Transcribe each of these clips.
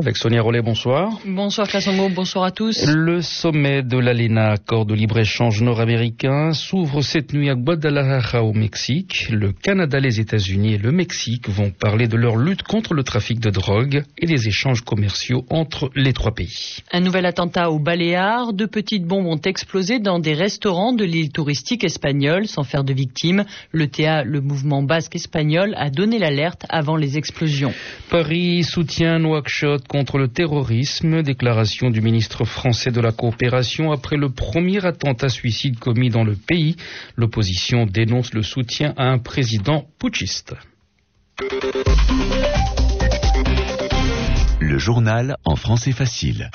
Avec Sonia Rollet, bonsoir. Bonsoir bonsoir à tous. Le sommet de l'ALENA, accord de libre-échange nord-américain, s'ouvre cette nuit à Guadalajara au Mexique. Le Canada, les États-Unis et le Mexique vont parler de leur lutte contre le trafic de drogue et des échanges commerciaux entre les trois pays. Un nouvel attentat au Baléares. Deux petites bombes ont explosé dans des restaurants de l'île touristique espagnole sans faire de victimes. Le TA, le mouvement basque espagnol, a donné l'alerte avant les explosions. Paris soutient Nouakchott contre le terrorisme, déclaration du ministre français de la coopération après le premier attentat suicide commis dans le pays. L'opposition dénonce le soutien à un président putschiste. Le journal en français facile.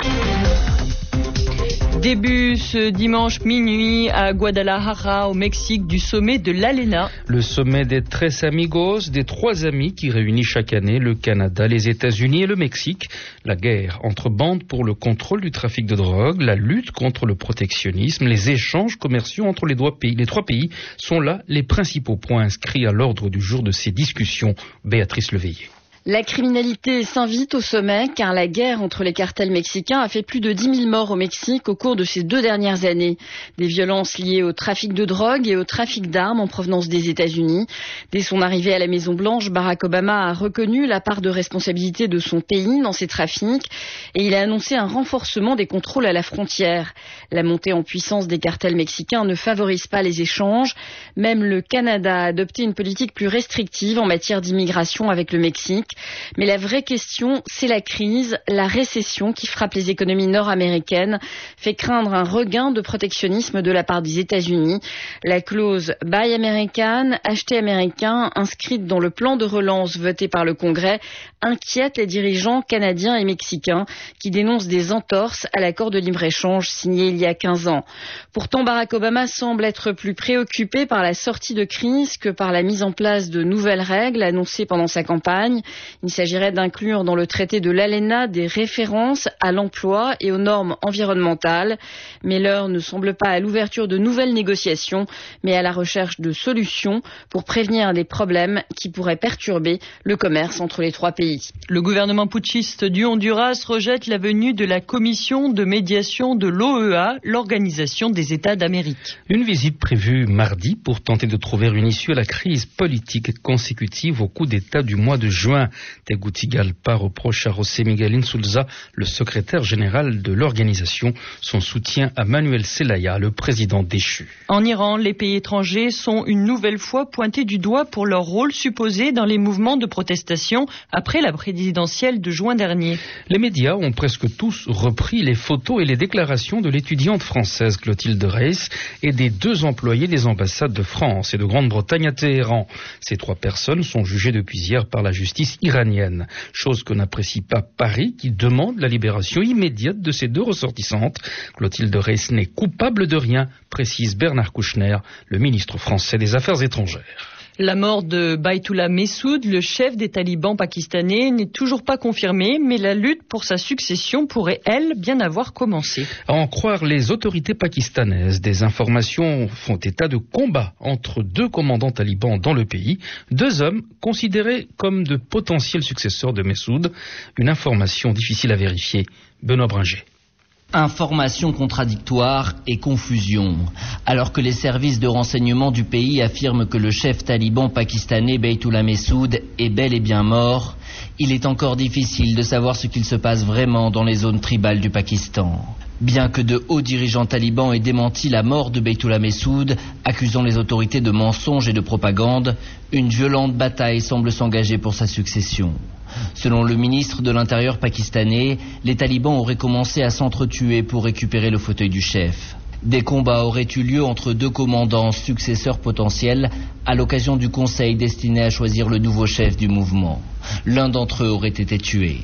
Début ce dimanche minuit à Guadalajara, au Mexique, du sommet de l'ALENA. Le sommet des Tres Amigos, des trois amis qui réunissent chaque année le Canada, les États-Unis et le Mexique. La guerre entre bandes pour le contrôle du trafic de drogue, la lutte contre le protectionnisme, les échanges commerciaux entre les, pays, les trois pays sont là les principaux points inscrits à l'ordre du jour de ces discussions. Béatrice Leveillé. La criminalité s'invite au sommet car la guerre entre les cartels mexicains a fait plus de 10 000 morts au Mexique au cours de ces deux dernières années. Des violences liées au trafic de drogue et au trafic d'armes en provenance des États-Unis. Dès son arrivée à la Maison-Blanche, Barack Obama a reconnu la part de responsabilité de son pays dans ces trafics et il a annoncé un renforcement des contrôles à la frontière. La montée en puissance des cartels mexicains ne favorise pas les échanges. Même le Canada a adopté une politique plus restrictive en matière d'immigration avec le Mexique. Mais la vraie question, c'est la crise, la récession qui frappe les économies nord-américaines, fait craindre un regain de protectionnisme de la part des États-Unis. La clause Buy American, acheter américain, inscrite dans le plan de relance voté par le Congrès, inquiète les dirigeants canadiens et mexicains qui dénoncent des entorses à l'accord de libre-échange signé il y a 15 ans. Pourtant, Barack Obama semble être plus préoccupé par la sortie de crise que par la mise en place de nouvelles règles annoncées pendant sa campagne. Il s'agirait d'inclure dans le traité de l'ALENA des références à l'emploi et aux normes environnementales. Mais l'heure ne semble pas à l'ouverture de nouvelles négociations, mais à la recherche de solutions pour prévenir des problèmes qui pourraient perturber le commerce entre les trois pays. Le gouvernement putschiste du Honduras rejette la venue de la commission de médiation de l'OEA, l'Organisation des États d'Amérique. Une visite prévue mardi pour tenter de trouver une issue à la crise politique consécutive au coup d'État du mois de juin. Tegucigalpa reproche à José Miguel Insulza, le secrétaire général de l'organisation, son soutien à Manuel Zelaya, le président déchu. En Iran, les pays étrangers sont une nouvelle fois pointés du doigt pour leur rôle supposé dans les mouvements de protestation après la présidentielle de juin dernier. Les médias ont presque tous repris les photos et les déclarations de l'étudiante française Clotilde Reiss et des deux employés des ambassades de France et de Grande-Bretagne à Téhéran. Ces trois personnes sont jugées depuis hier par la justice iranienne, chose que n'apprécie pas Paris qui demande la libération immédiate de ces deux ressortissantes. Clotilde Reiss n'est coupable de rien, précise Bernard Kouchner, le ministre français des Affaires étrangères. La mort de Baitullah Messoud, le chef des talibans pakistanais, n'est toujours pas confirmée, mais la lutte pour sa succession pourrait, elle, bien avoir commencé. À en croire les autorités pakistanaises, des informations font état de combats entre deux commandants talibans dans le pays, deux hommes considérés comme de potentiels successeurs de Messoud. Une information difficile à vérifier. Benoît Bringer. Informations contradictoires et confusion. Alors que les services de renseignement du pays affirment que le chef taliban pakistanais Beytullah Messoud est bel et bien mort, il est encore difficile de savoir ce qu'il se passe vraiment dans les zones tribales du Pakistan. Bien que de hauts dirigeants talibans aient démenti la mort de Beytullah Messoud, accusant les autorités de mensonges et de propagande, une violente bataille semble s'engager pour sa succession. Selon le ministre de l'Intérieur pakistanais, les talibans auraient commencé à s'entretuer pour récupérer le fauteuil du chef. Des combats auraient eu lieu entre deux commandants successeurs potentiels à l'occasion du conseil destiné à choisir le nouveau chef du mouvement. L'un d'entre eux aurait été tué.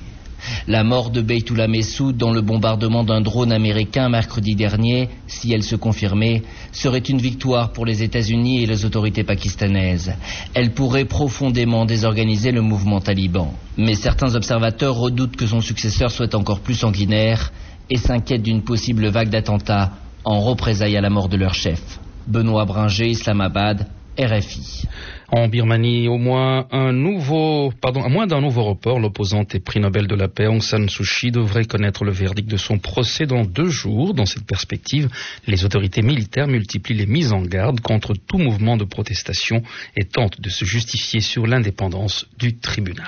La mort de Beytoula Messoud dans le bombardement d'un drone américain mercredi dernier, si elle se confirmait, serait une victoire pour les États-Unis et les autorités pakistanaises. Elle pourrait profondément désorganiser le mouvement taliban. Mais certains observateurs redoutent que son successeur soit encore plus sanguinaire et s'inquiètent d'une possible vague d'attentats en représailles à la mort de leur chef. Benoît Bringer, Islamabad, RFI. En Birmanie, au moins un nouveau, pardon, à moins d'un nouveau report, l'opposante et prix Nobel de la paix Aung San Suu Kyi devrait connaître le verdict de son procès dans deux jours. Dans cette perspective, les autorités militaires multiplient les mises en garde contre tout mouvement de protestation et tentent de se justifier sur l'indépendance du tribunal.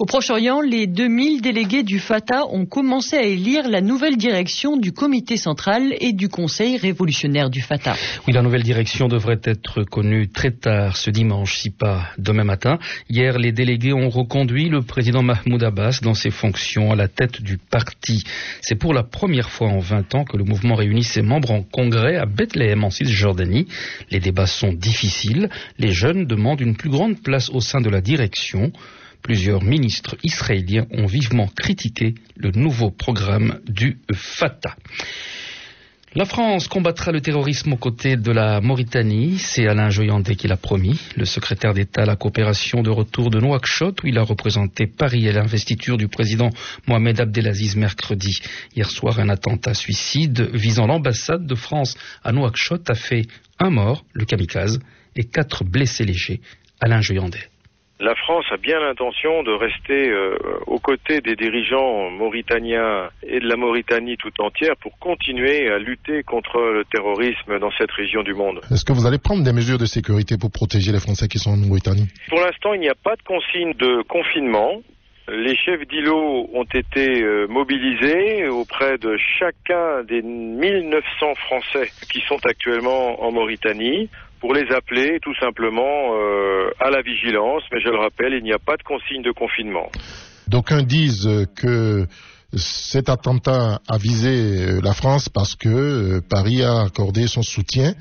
Au Proche-Orient, les 2000 délégués du Fatah ont commencé à élire la nouvelle direction du comité central et du conseil révolutionnaire du Fatah. Oui, la nouvelle direction devrait être connue très tard ce dimanche, si pas demain matin. Hier, les délégués ont reconduit le président Mahmoud Abbas dans ses fonctions à la tête du parti. C'est pour la première fois en 20 ans que le mouvement réunit ses membres en congrès à Bethléem, en Cisjordanie. Les débats sont difficiles. Les jeunes demandent une plus grande place au sein de la direction. Plusieurs ministres israéliens ont vivement critiqué le nouveau programme du Fatah. La France combattra le terrorisme aux côtés de la Mauritanie. C'est Alain Joyandet qui l'a promis. Le secrétaire d'État à la coopération de retour de Nouakchott, où il a représenté Paris à l'investiture du président Mohamed Abdelaziz mercredi. Hier soir, un attentat suicide visant l'ambassade de France à Nouakchott a fait un mort, le kamikaze, et quatre blessés légers. Alain Joyandet. La France a bien l'intention de rester euh, aux côtés des dirigeants mauritaniens et de la Mauritanie tout entière pour continuer à lutter contre le terrorisme dans cette région du monde. Est-ce que vous allez prendre des mesures de sécurité pour protéger les Français qui sont en Mauritanie? Pour l'instant, il n'y a pas de consigne de confinement. Les chefs d'îlots ont été euh, mobilisés auprès de chacun des 1900 Français qui sont actuellement en Mauritanie pour les appeler tout simplement euh, à la vigilance. Mais je le rappelle, il n'y a pas de consigne de confinement. D'aucuns disent que cet attentat a visé euh, la France parce que euh, Paris a accordé son soutien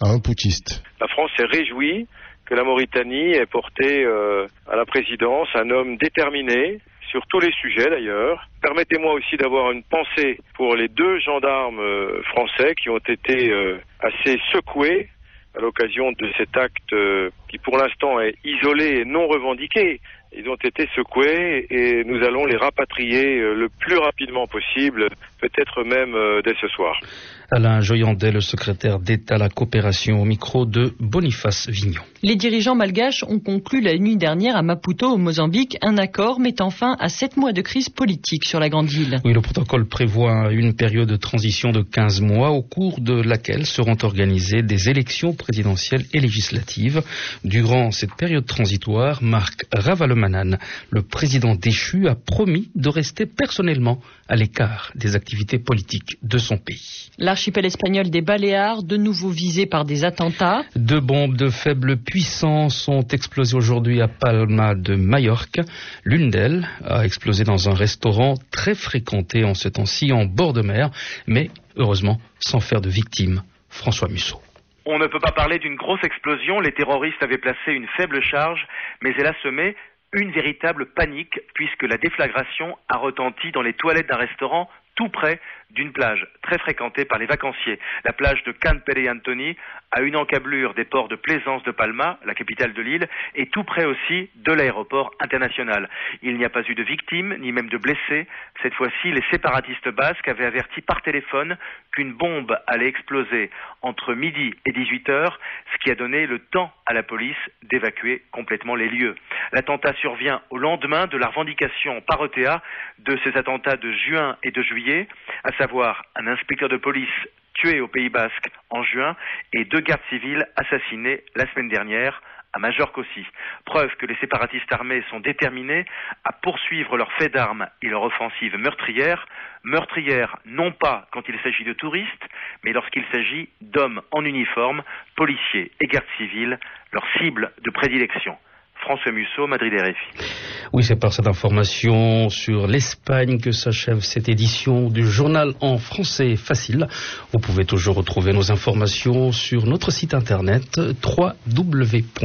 à un putschiste. La France s'est réjouie que la Mauritanie ait porté à la présidence un homme déterminé, sur tous les sujets d'ailleurs. Permettez-moi aussi d'avoir une pensée pour les deux gendarmes français qui ont été assez secoués à l'occasion de cet acte euh, qui pour l'instant est isolé et non revendiqué. Ils ont été secoués et nous allons les rapatrier euh, le plus rapidement possible, peut-être même euh, dès ce soir. Alain Joyandet, le secrétaire d'État à la coopération au micro de Boniface Vignon. Les dirigeants malgaches ont conclu la nuit dernière à Maputo, au Mozambique, un accord mettant fin à sept mois de crise politique sur la grande île. Oui, le protocole prévoit une période de transition de 15 mois au cours de laquelle seront organisées des élections présidentielles et législatives. Durant cette période transitoire, Marc Ravalomanan, le président déchu, a promis de rester personnellement à l'écart des activités politiques de son pays. L'archipel espagnol des Baléares, de nouveau visé par des attentats. Deux bombes de faible puissance ont explosé aujourd'hui à Palma de Majorque. L'une d'elles a explosé dans un restaurant très fréquenté en ce temps-ci en bord de mer, mais heureusement sans faire de victimes. François Musso. On ne peut pas parler d'une grosse explosion. Les terroristes avaient placé une faible charge, mais elle a semé une véritable panique puisque la déflagration a retenti dans les toilettes d'un restaurant tout près d'une plage très fréquentée par les vacanciers. La plage de Can Antoni a une encablure des ports de Plaisance de Palma, la capitale de l'île, et tout près aussi de l'aéroport international. Il n'y a pas eu de victimes, ni même de blessés. Cette fois-ci, les séparatistes basques avaient averti par téléphone qu'une bombe allait exploser entre midi et 18 heures, ce qui a donné le temps à la police d'évacuer complètement les lieux. L'attentat survient au lendemain de la revendication par ETA de ces attentats de juin et de juillet, savoir un inspecteur de police tué au Pays Basque en juin et deux gardes civils assassinés la semaine dernière à Majorque aussi. Preuve que les séparatistes armés sont déterminés à poursuivre leurs faits d'armes et leur offensive meurtrière, meurtrière non pas quand il s'agit de touristes, mais lorsqu'il s'agit d'hommes en uniforme, policiers et gardes civils, leur cible de prédilection. François Musso, Madrid RFI. Oui, c'est par cette information sur l'Espagne que s'achève cette édition du journal en français facile. Vous pouvez toujours retrouver nos informations sur notre site internet www.rfi.fr.